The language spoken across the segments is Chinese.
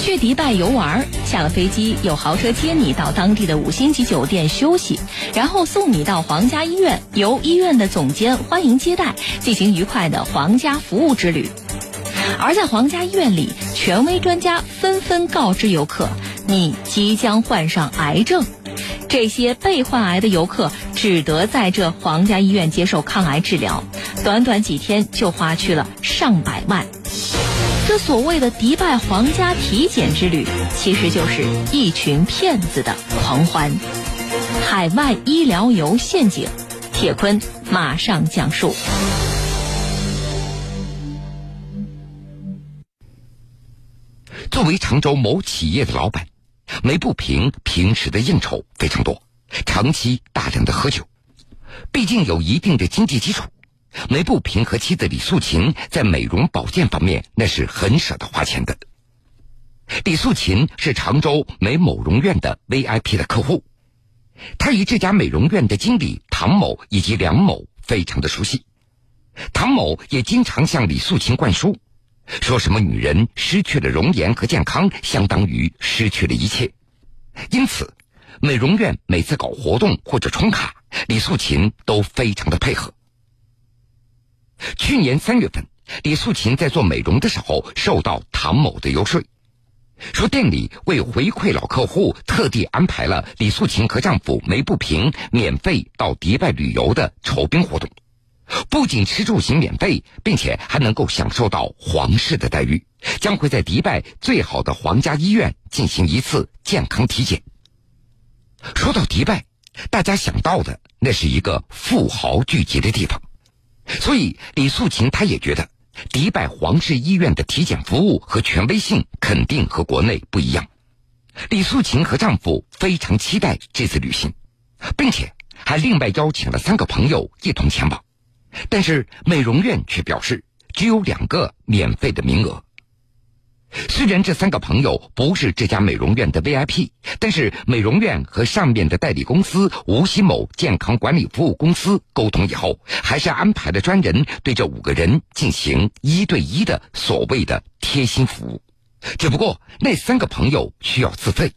去迪拜游玩，下了飞机有豪车接你到当地的五星级酒店休息，然后送你到皇家医院，由医院的总监欢迎接待，进行愉快的皇家服务之旅。而在皇家医院里，权威专家纷纷告知游客：“你即将患上癌症。”这些被患癌的游客只得在这皇家医院接受抗癌治疗，短短几天就花去了上百万。这所谓的迪拜皇家体检之旅，其实就是一群骗子的狂欢。海外医疗游陷阱，铁坤马上讲述。作为常州某企业的老板，梅不平平时的应酬非常多，长期大量的喝酒。毕竟有一定的经济基础，梅不平和妻子李素琴在美容保健方面那是很舍得花钱的。李素琴是常州美某容院的 VIP 的客户，她与这家美容院的经理唐某以及梁某非常的熟悉，唐某也经常向李素琴灌输。说什么女人失去了容颜和健康，相当于失去了一切。因此，美容院每次搞活动或者充卡，李素琴都非常的配合。去年三月份，李素琴在做美容的时候，受到唐某的游说，说店里为回馈老客户，特地安排了李素琴和丈夫梅不平免费到迪拜旅游的酬宾活动。不仅吃住行免费，并且还能够享受到皇室的待遇，将会在迪拜最好的皇家医院进行一次健康体检。说到迪拜，大家想到的那是一个富豪聚集的地方，所以李素琴她也觉得，迪拜皇室医院的体检服务和权威性肯定和国内不一样。李素琴和丈夫非常期待这次旅行，并且还另外邀请了三个朋友一同前往。但是美容院却表示只有两个免费的名额。虽然这三个朋友不是这家美容院的 VIP，但是美容院和上面的代理公司吴锡某健康管理服务公司沟通以后，还是安排了专人对这五个人进行一对一的所谓的贴心服务。只不过那三个朋友需要自费。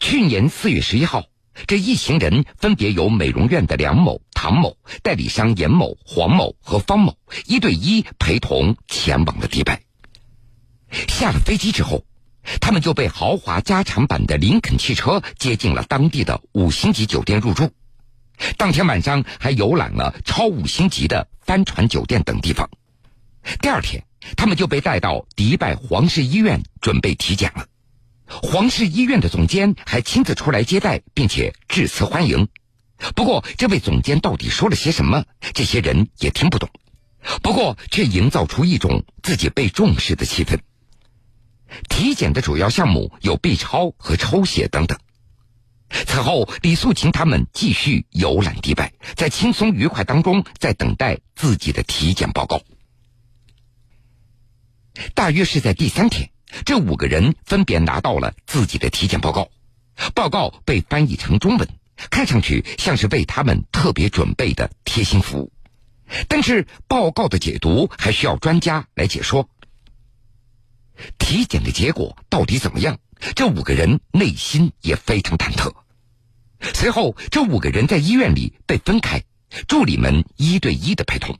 去年四月十一号。这一行人分别由美容院的梁某、唐某、代理商严某、黄某和方某一对一陪同前往了迪拜。下了飞机之后，他们就被豪华加长版的林肯汽车接进了当地的五星级酒店入住。当天晚上还游览了超五星级的帆船酒店等地方。第二天，他们就被带到迪拜皇室医院准备体检了。皇室医院的总监还亲自出来接待，并且致辞欢迎。不过，这位总监到底说了些什么，这些人也听不懂。不过，却营造出一种自己被重视的气氛。体检的主要项目有 B 超和抽血等等。此后，李素琴他们继续游览迪拜，在轻松愉快当中，在等待自己的体检报告。大约是在第三天。这五个人分别拿到了自己的体检报告，报告被翻译成中文，看上去像是为他们特别准备的贴心服务。但是报告的解读还需要专家来解说。体检的结果到底怎么样？这五个人内心也非常忐忑。随后，这五个人在医院里被分开，助理们一对一的陪同。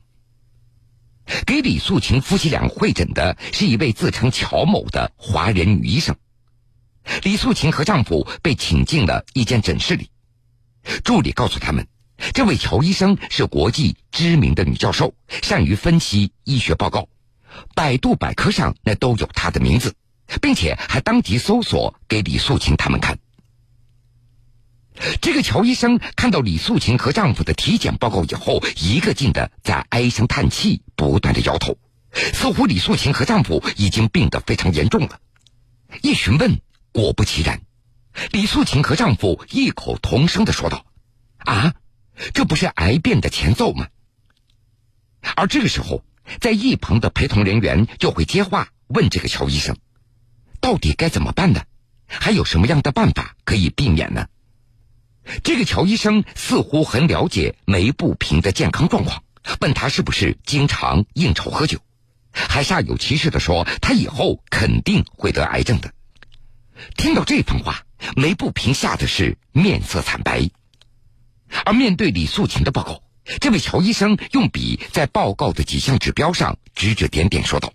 给李素琴夫妻俩会诊的是一位自称乔某的华人女医生。李素琴和丈夫被请进了一间诊室里，助理告诉他们，这位乔医生是国际知名的女教授，善于分析医学报告，百度百科上那都有她的名字，并且还当即搜索给李素琴他们看。这个乔医生看到李素琴和丈夫的体检报告以后，一个劲的在唉声叹气，不断的摇头，似乎李素琴和丈夫已经病得非常严重了。一询问，果不其然，李素琴和丈夫异口同声的说道：“啊，这不是癌变的前奏吗？”而这个时候，在一旁的陪同人员就会接话问这个乔医生：“到底该怎么办呢？还有什么样的办法可以避免呢？”这个乔医生似乎很了解梅不平的健康状况，问他是不是经常应酬喝酒。还煞有其事的说他以后肯定会得癌症的。听到这番话，梅不平吓得是面色惨白。而面对李素琴的报告，这位乔医生用笔在报告的几项指标上指指点点，说道：“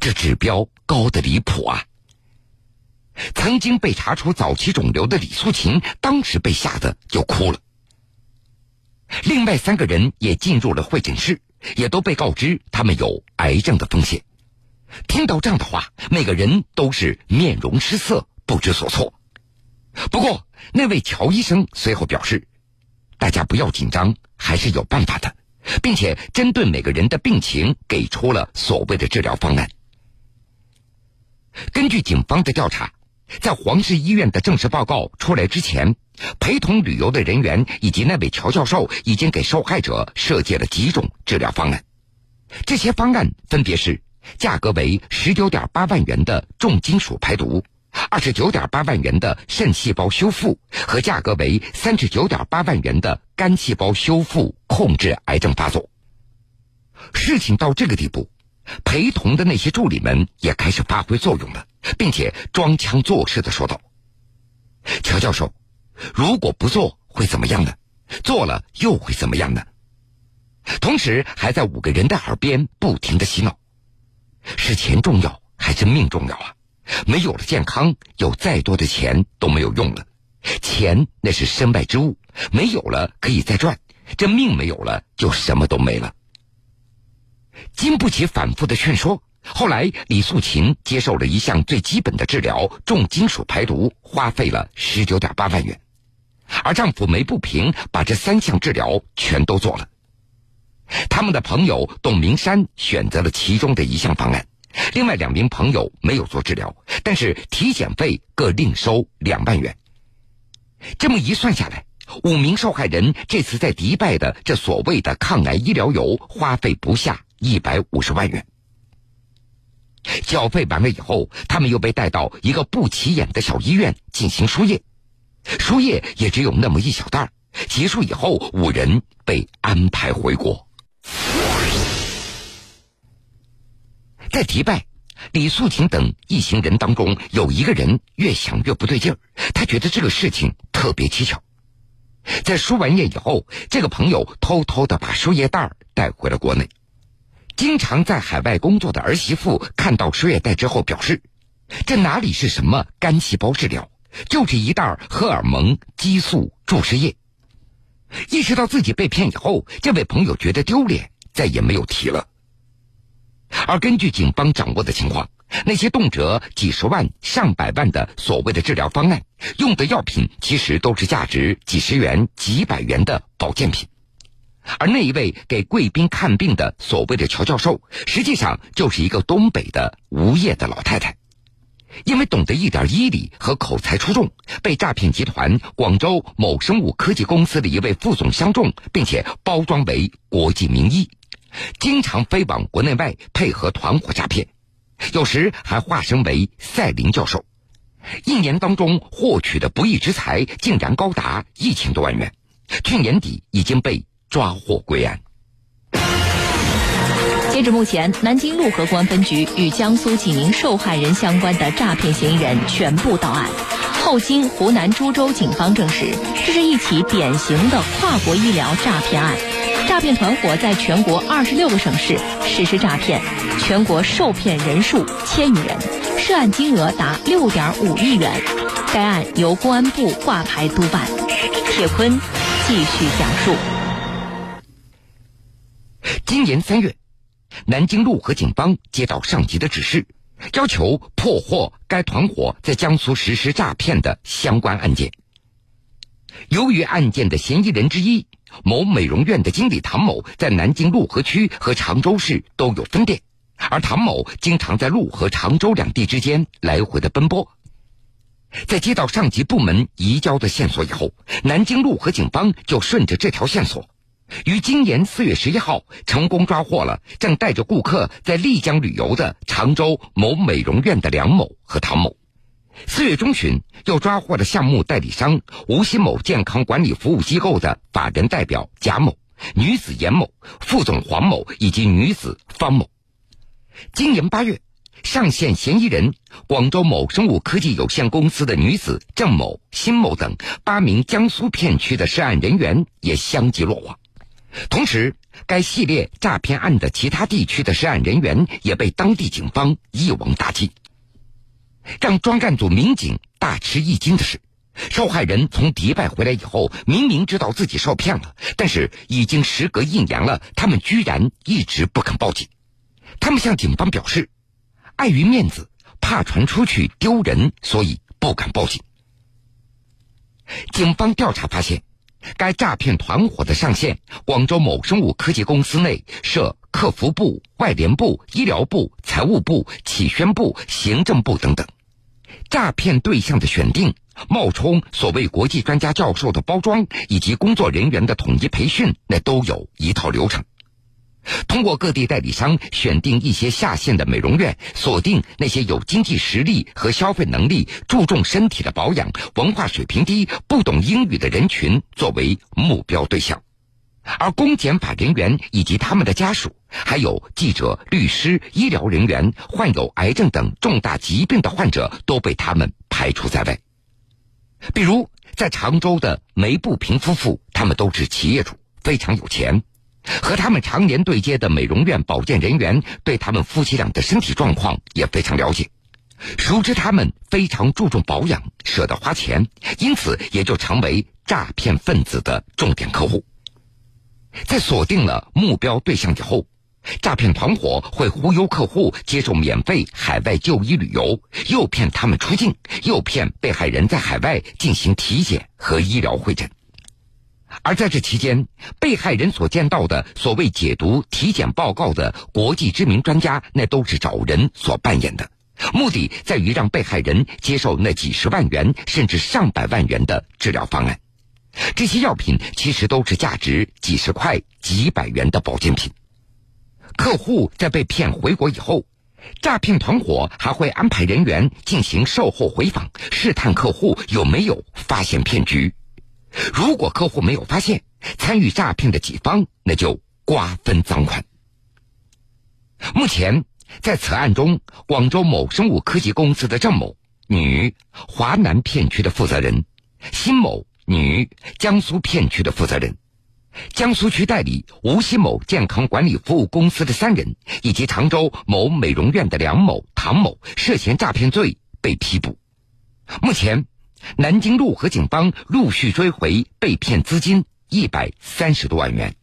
这指标高的离谱啊！”曾经被查出早期肿瘤的李素琴，当时被吓得就哭了。另外三个人也进入了会诊室，也都被告知他们有癌症的风险。听到这样的话，每个人都是面容失色，不知所措。不过，那位乔医生随后表示：“大家不要紧张，还是有办法的，并且针对每个人的病情给出了所谓的治疗方案。”根据警方的调查。在黄氏医院的正式报告出来之前，陪同旅游的人员以及那位乔教授已经给受害者设计了几种治疗方案。这些方案分别是：价格为十九点八万元的重金属排毒，二十九点八万元的肾细胞修复，和价格为三十九点八万元的肝细胞修复，控制癌症发作。事情到这个地步。陪同的那些助理们也开始发挥作用了，并且装腔作势的说道：“乔教授，如果不做会怎么样呢？做了又会怎么样呢？”同时还在五个人的耳边不停的洗脑：“是钱重要还是命重要啊？没有了健康，有再多的钱都没有用了。钱那是身外之物，没有了可以再赚，这命没有了就什么都没了。”经不起反复的劝说，后来李素琴接受了一项最基本的治疗——重金属排毒，花费了十九点八万元。而丈夫梅不平把这三项治疗全都做了。他们的朋友董明山选择了其中的一项方案，另外两名朋友没有做治疗，但是体检费各另收两万元。这么一算下来，五名受害人这次在迪拜的这所谓的抗癌医疗游花费不下。一百五十万元，缴费完了以后，他们又被带到一个不起眼的小医院进行输液，输液也只有那么一小袋儿结束以后，五人被安排回国。在迪拜，李素琴等一行人当中，有一个人越想越不对劲儿，他觉得这个事情特别蹊跷。在输完液以后，这个朋友偷偷的把输液袋带回了国内。经常在海外工作的儿媳妇看到输液袋之后表示：“这哪里是什么干细胞治疗，就是一袋荷尔蒙激素注射液。”意识到自己被骗以后，这位朋友觉得丢脸，再也没有提了。而根据警方掌握的情况，那些动辄几十万、上百万的所谓的治疗方案，用的药品其实都是价值几十元、几百元的保健品。而那一位给贵宾看病的所谓的乔教授，实际上就是一个东北的无业的老太太，因为懂得一点医理和口才出众，被诈骗集团广州某生物科技公司的一位副总相中，并且包装为国际名医，经常飞往国内外配合团伙诈骗，有时还化身为赛林教授，一年当中获取的不义之财竟然高达一千多万元，去年底已经被。抓获归案。截至目前，南京陆河公安分局与江苏几名受害人相关的诈骗嫌疑人全部到案。后经湖南株洲警方证实，这是一起典型的跨国医疗诈骗案。诈骗团伙在全国二十六个省市实施诈骗，全国受骗人数千余人，涉案金额达六点五亿元。该案由公安部挂牌督办。铁坤继续讲述。今年三月，南京路河警方接到上级的指示，要求破获该团伙在江苏实施诈骗的相关案件。由于案件的嫌疑人之一某美容院的经理唐某在南京陆河区和常州市都有分店，而唐某经常在陆河、常州两地之间来回的奔波，在接到上级部门移交的线索以后，南京路河警方就顺着这条线索。于今年四月十一号，成功抓获了正带着顾客在丽江旅游的常州某美容院的梁某和唐某。四月中旬，又抓获了项目代理商无锡某健康管理服务机构的法人代表贾某、女子严某、副总黄某以及女子方某。今年八月，上线嫌疑人广州某生物科技有限公司的女子郑某、辛某等八名江苏片区的涉案人员也相继落网。同时，该系列诈骗案的其他地区的涉案人员也被当地警方一网打尽。让专案组民警大吃一惊的是，受害人从迪拜回来以后，明明知道自己受骗了，但是已经时隔一年了，他们居然一直不肯报警。他们向警方表示，碍于面子，怕传出去丢人，所以不敢报警。警方调查发现，该诈骗团伙的上线广州某生物科技公司内设客服部、外联部、医疗部、财务部、企宣部、行政部等等。诈骗对象的选定、冒充所谓国际专家教授的包装，以及工作人员的统一培训，那都有一套流程。通过各地代理商选定一些下线的美容院，锁定那些有经济实力和消费能力、注重身体的保养、文化水平低、不懂英语的人群作为目标对象，而公检法人员以及他们的家属，还有记者、律师、医疗人员、患有癌症等重大疾病的患者都被他们排除在外。比如，在常州的梅步平夫妇，他们都是企业主，非常有钱。和他们常年对接的美容院保健人员对他们夫妻俩的身体状况也非常了解，熟知他们非常注重保养，舍得花钱，因此也就成为诈骗分子的重点客户。在锁定了目标对象以后，诈骗团伙会忽悠客户接受免费海外就医旅游，诱骗他们出境，诱骗被害人在海外进行体检和医疗会诊。而在这期间，被害人所见到的所谓解读体检报告的国际知名专家，那都是找人所扮演的，目的在于让被害人接受那几十万元甚至上百万元的治疗方案。这些药品其实都是价值几十块、几百元的保健品。客户在被骗回国以后，诈骗团伙还会安排人员进行售后回访，试探客户有没有发现骗局。如果客户没有发现参与诈骗的几方，那就瓜分赃款。目前，在此案中，广州某生物科技公司的郑某（女，华南片区的负责人）、辛某（女，江苏片区的负责人）、江苏区代理无锡某健康管理服务公司的三人，以及常州某美容院的梁某、唐某涉嫌诈骗罪被批捕。目前。南京陆河警方陆续追回被骗资金一百三十多万元。